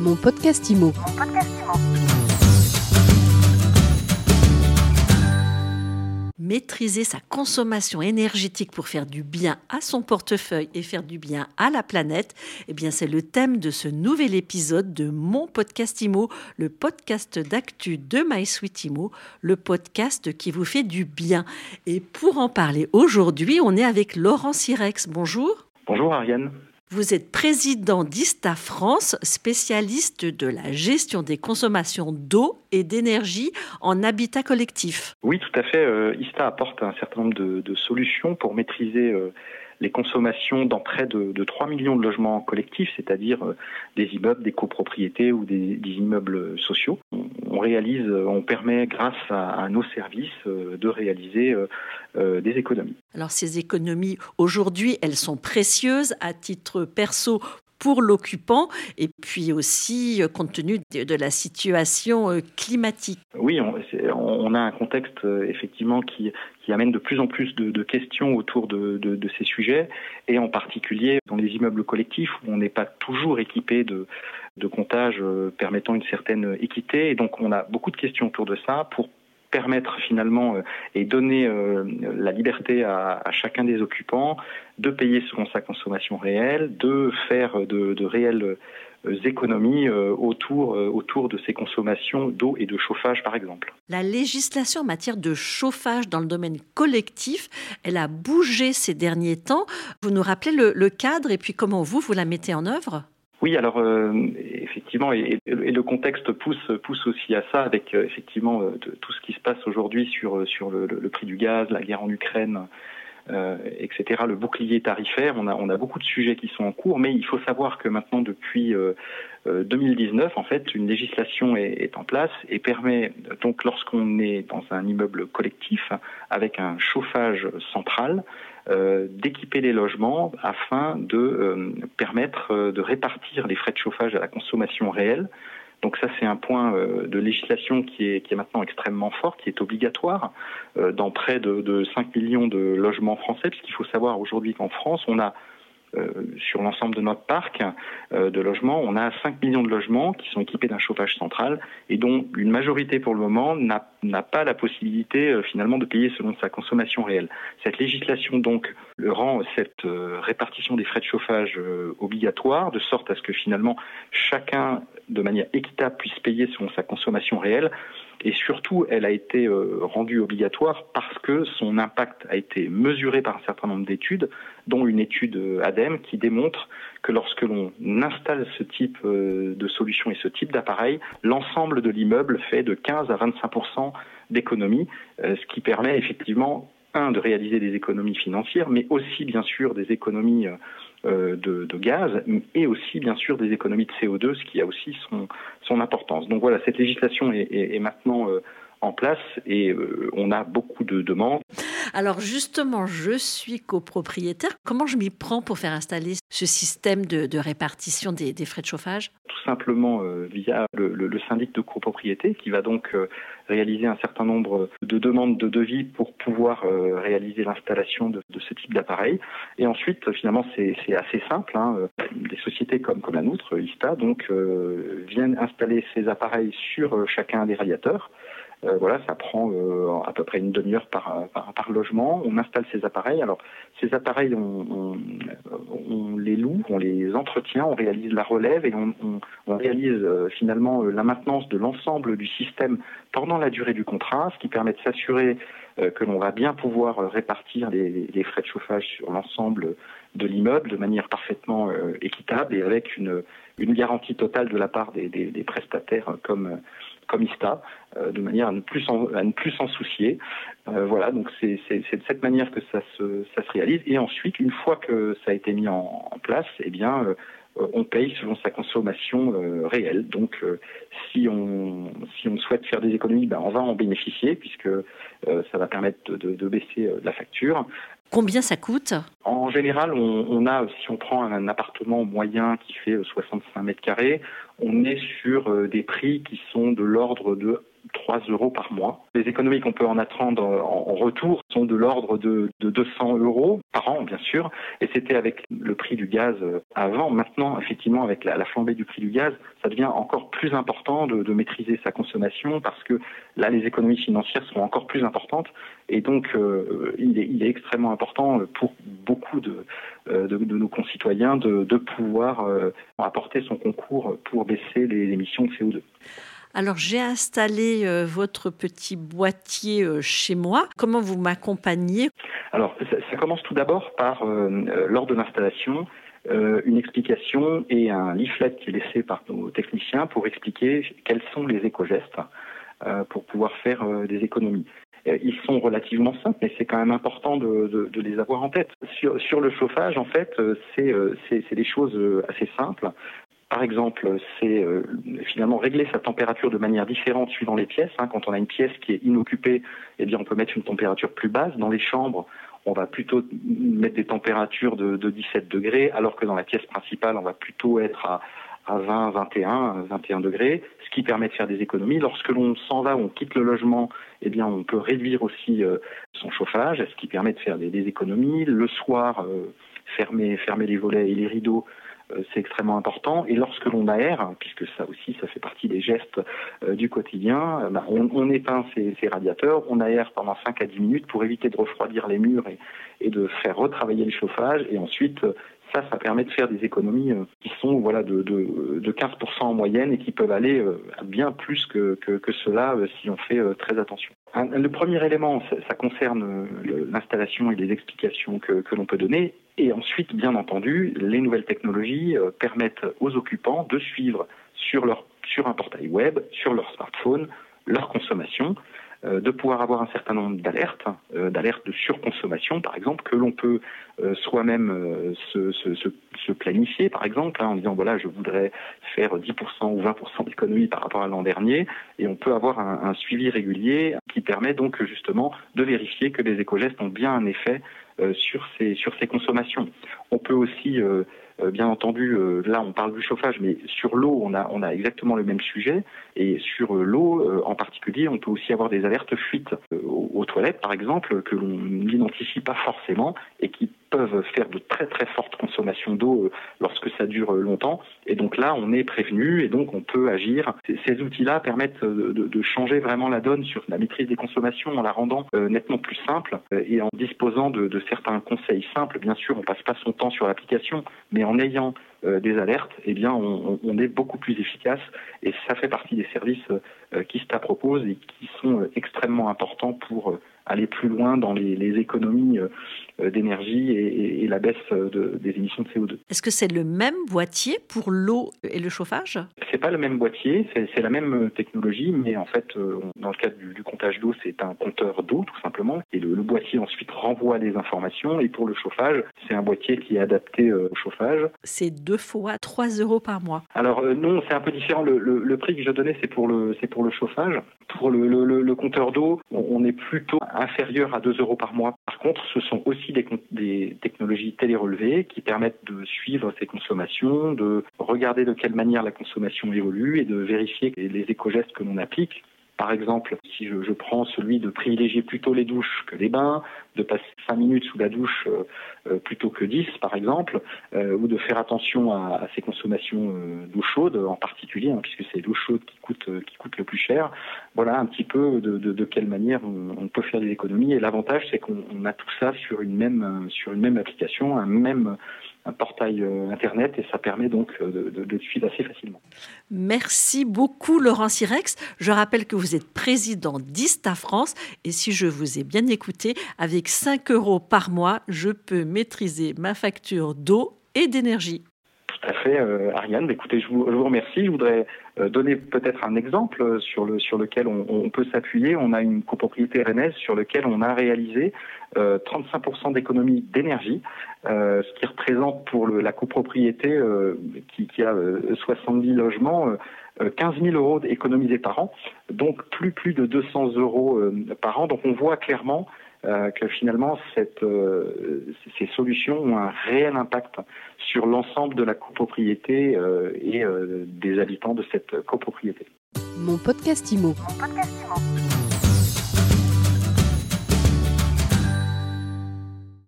Mon podcast IMO. Maîtriser sa consommation énergétique pour faire du bien à son portefeuille et faire du bien à la planète, eh bien c'est le thème de ce nouvel épisode de mon podcast IMO, le podcast d'actu de MySuite IMO, le podcast qui vous fait du bien. Et pour en parler aujourd'hui, on est avec Laurent Sirex. Bonjour. Bonjour Ariane. Vous êtes président d'ISTA France, spécialiste de la gestion des consommations d'eau et d'énergie en habitat collectif. Oui, tout à fait. Euh, ISTA apporte un certain nombre de, solutions pour maîtriser euh, les consommations dans près de, de 3 millions de logements collectifs, c'est-à-dire euh, des immeubles, des copropriétés ou des, immeubles sociaux. On, réalise, euh, on permet grâce à, nos services euh, de réaliser des économies. Alors ces économies, aujourd'hui, elles sont précieuses à titre perso pour l'occupant et puis aussi compte tenu de, la situation climatique. Oui, on, a un contexte effectivement qui, qui amène de plus en plus de, questions autour de, de, ces sujets, et en particulier dans les immeubles collectifs où on n'est pas toujours équipé de, de comptages euh, permettant une certaine équité. Et donc on a beaucoup de questions autour de ça pour permettre finalement euh, et donner euh, la liberté à, chacun des occupants de payer selon sa consommation réelle, de faire de, réelles économies autour, autour de ces consommations d'eau et de chauffage, par exemple. La législation en matière de chauffage dans le domaine collectif, elle a bougé ces derniers temps. Vous nous rappelez le, cadre et puis comment vous, vous la mettez en œuvre? Oui, alors effectivement, et, le contexte pousse pousse aussi à ça, avec effectivement tout ce qui se passe aujourd'hui sur sur le, le, prix du gaz, la guerre en Ukraine, euh, etc. Le bouclier tarifaire, on a, beaucoup de sujets qui sont en cours, mais il faut savoir que maintenant, depuis 2019, euh, euh, en fait, une législation est, en place et permet donc, lorsqu'on est dans un immeuble collectif avec un chauffage central, d'équiper les logements afin de permettre de répartir les frais de chauffage à la consommation réelle donc ça, c'est un point euh, de législation qui est, qui est maintenant extrêmement fort, qui est obligatoire euh, dans près de, de 5 millions de logements français, puisqu'il faut savoir aujourd'hui qu'en France, on a euh, sur l'ensemble de notre parc euh, de logements, on a 5 millions de logements qui sont équipés d'un chauffage central et dont une majorité pour le moment n'a pas la possibilité euh, finalement de payer selon sa consommation réelle. Cette législation donc rend cette répartition des frais de chauffage obligatoire de sorte à ce que finalement chacun de manière équitable puisse payer selon sa consommation réelle. Et surtout, elle a été euh, rendue obligatoire parce que son impact a été mesuré par un certain nombre d'études, dont une étude euh, ADEME qui démontre que lorsque l'on installe ce type euh, de solution et ce type d'appareil, l'ensemble de l'immeuble fait de 15 à 25% d'économie, ce qui permet effectivement un, de réaliser des économies financières, mais aussi, bien sûr, des économies euh, de, gaz et aussi bien sûr des économies de CO2, ce qui a aussi son, importance. Donc voilà, cette législation est, est, maintenant euh, en place et euh, on a beaucoup de demandes. Alors justement, je suis copropriétaire. Comment je m'y prends pour faire installer ce système de, répartition des, frais de chauffage? Tout simplement via le, syndic de copropriété qui va donc réaliser un certain nombre de demandes de devis pour pouvoir réaliser l'installation de, ce type d'appareil. Et ensuite, finalement, c'est assez simple. Hein. Des sociétés comme, comme la nôtre, ISTA, euh, viennent installer ces appareils sur euh, chacun des radiateurs. Euh, voilà, ça prend euh, à peu près une demi-heure par, par, logement. On installe ces appareils. Alors, ces appareils, on, on, les loue, on les entretient, on réalise la relève et on, on réalise euh, finalement la maintenance de l'ensemble du système pendant la durée du contrat, ce qui permet de s'assurer que l'on va bien pouvoir répartir les, les frais de chauffage sur l'ensemble de l'immeuble de manière parfaitement équitable et avec une, une garantie totale de la part des, des, des prestataires comme comme ISTA, euh, de manière à ne plus s'en, soucier. Euh, voilà, donc c'est, de cette manière que ça se, réalise. Et ensuite, une fois que ça a été mis en, place, eh bien, euh, on paye selon sa consommation réelle. Donc, si on souhaite faire des économies, ben, on va en bénéficier puisque ça va permettre de baisser la facture. Combien ça coûte? En général, on, a, si on prend un appartement moyen qui fait 65 mètres carrés, on est sur euh, des prix qui sont de l'ordre de 3 euros par mois. Les économies qu'on peut en attendre en retour sont de l'ordre de, 200 euros par an, bien sûr. Et c'était avec le prix du gaz euh, avant. Maintenant, effectivement, avec la, flambée du prix du gaz, ça devient encore plus important de, maîtriser sa consommation parce que là, les économies financières seront encore plus importantes. Et donc, euh, il, est, extrêmement important pour beaucoup de, euh, nos concitoyens de, pouvoir apporter son concours pour baisser les émissions de CO2. Alors j'ai installé euh, votre petit boîtier euh, chez moi. Comment vous m'accompagnez? Alors ça, commence tout d'abord par, euh, lors de l'installation, une explication et un leaflet qui est laissé par nos techniciens pour expliquer quels sont les éco-gestes pour pouvoir faire des économies. Ils sont relativement simples, mais c'est quand même important de, les avoir en tête. Sur, sur, le chauffage, en fait, c'est des choses assez simples. Par exemple, c'est euh, finalement régler sa température de manière différente suivant les pièces. Hein. Quand on a une pièce qui est inoccupée, eh bien, on peut mettre une température plus basse. Dans les chambres, on va plutôt mettre des températures de, 17 degrés, alors que dans la pièce principale, on va plutôt être à, 20, 21, 21 degrés, ce qui permet de faire des économies. Lorsque l'on s'en va, on quitte le logement, eh bien, on peut réduire aussi euh, son chauffage, ce qui permet de faire des, économies. Le soir, euh, fermer, fermer les volets et les rideaux euh, c'est extrêmement important. Et lorsque l'on aère, puisque ça aussi, ça fait partie des gestes euh, du quotidien, euh, bah, on, éteint ces, radiateurs, on aère pendant 5 à 10 minutes pour éviter de refroidir les murs et, de faire retravailler le chauffage. Et ensuite, ça, ça permet de faire des économies qui sont voilà de, 15% en moyenne et qui peuvent aller à bien plus que, que, cela si on fait très attention. le premier élément, ça, concerne l'installation et les explications que, que l'on peut donner. Et ensuite, bien entendu, les nouvelles technologies euh, permettent aux occupants de suivre sur, leur, sur un portail web, sur leur smartphone, leur consommation, euh, de pouvoir avoir un certain nombre d'alertes, euh, d'alertes de surconsommation par exemple, que l'on peut soi-même se, planifier par exemple, hein, en disant voilà je voudrais faire 10% ou 20% d'économie par rapport à l'an dernier, et on peut avoir un, suivi régulier qui permet donc justement de vérifier que les éco-gestes ont bien un effet euh, sur ces consommations. On peut aussi euh, euh, bien entendu, là on parle du chauffage, mais sur l'eau, on a, exactement le même sujet. Et sur l'eau en particulier, on peut aussi avoir des alertes fuites aux, toilettes, par exemple, que l'on n'identifie pas forcément et qui peuvent faire de très très fortes consommations d'eau euh, lorsque ça dure euh, longtemps. Et donc là, on est prévenu et donc on peut agir. Ces outils-là permettent euh, de, changer vraiment la donne sur la maîtrise des consommations en la rendant nettement plus simple et en disposant de, certains conseils simples. Bien sûr, on passe pas son temps sur l'application, mais en ayant des alertes, eh bien, on, on, est beaucoup plus efficace et ça fait partie des services qui se proposent et qui sont extrêmement importants pour aller plus loin dans les, économies euh, d'énergie et, la baisse des émissions de CO2. Est-ce que c'est le même boîtier pour l'eau et le chauffage? C'est pas le même boîtier, c'est la même technologie, mais en fait, euh, dans le cadre du, comptage d'eau, c'est un compteur d'eau tout simplement, et le, boîtier ensuite renvoie des informations. Et pour le chauffage, c'est un boîtier qui est adapté euh, au chauffage. C'est deux fois 3 euros par mois. Alors non, c'est un peu différent. Le, prix que je donnais, c'est pour le c'est pour le chauffage. Pour le, compteur d'eau, on est plutôt inférieur à 2 euros par mois. Par contre, ce sont aussi des, des technologies télérelevées qui permettent de suivre ces consommations, de regarder de quelle manière la consommation évolue et de vérifier les éco-gestes que l'on applique par exemple, si je, prends celui de privilégier plutôt les douches que les bains, de passer 5 minutes sous la douche euh, euh, plutôt que 10 par exemple, euh, ou de faire attention à, ces consommations d'eau chaude en particulier, hein, puisque c'est l'eau chaude qui coûte, qui coûte le plus cher. Voilà un petit peu de, quelle manière on, peut faire des économies. Et l'avantage, c'est qu'on a tout ça sur une même, sur une même application, un même un portail euh, Internet et ça permet donc euh, de, de, suivre assez facilement. Merci beaucoup Laurent Sirex. Je rappelle que vous êtes président d'Ista France et si je vous ai bien écouté, avec 5 euros par mois, je peux maîtriser ma facture d'eau et d'énergie. Tout à fait, euh, Ariane. Écoutez, je vous, remercie. Je voudrais donner peut-être un exemple sur, le, sur lequel on, peut s'appuyer. On a une copropriété rennaise sur lequel on a réalisé 35% d'économie d'énergie euh, ce qui représente pour la copropriété euh, qui, qui, a 70 euh, logements 15 000 euros économisés par an, donc plus plus de 200 euros par an. Donc on voit clairement que finalement cette, ces solutions ont un réel impact sur l'ensemble de la copropriété et des habitants de cette copropriété. Mon podcast Imo. Mon podcast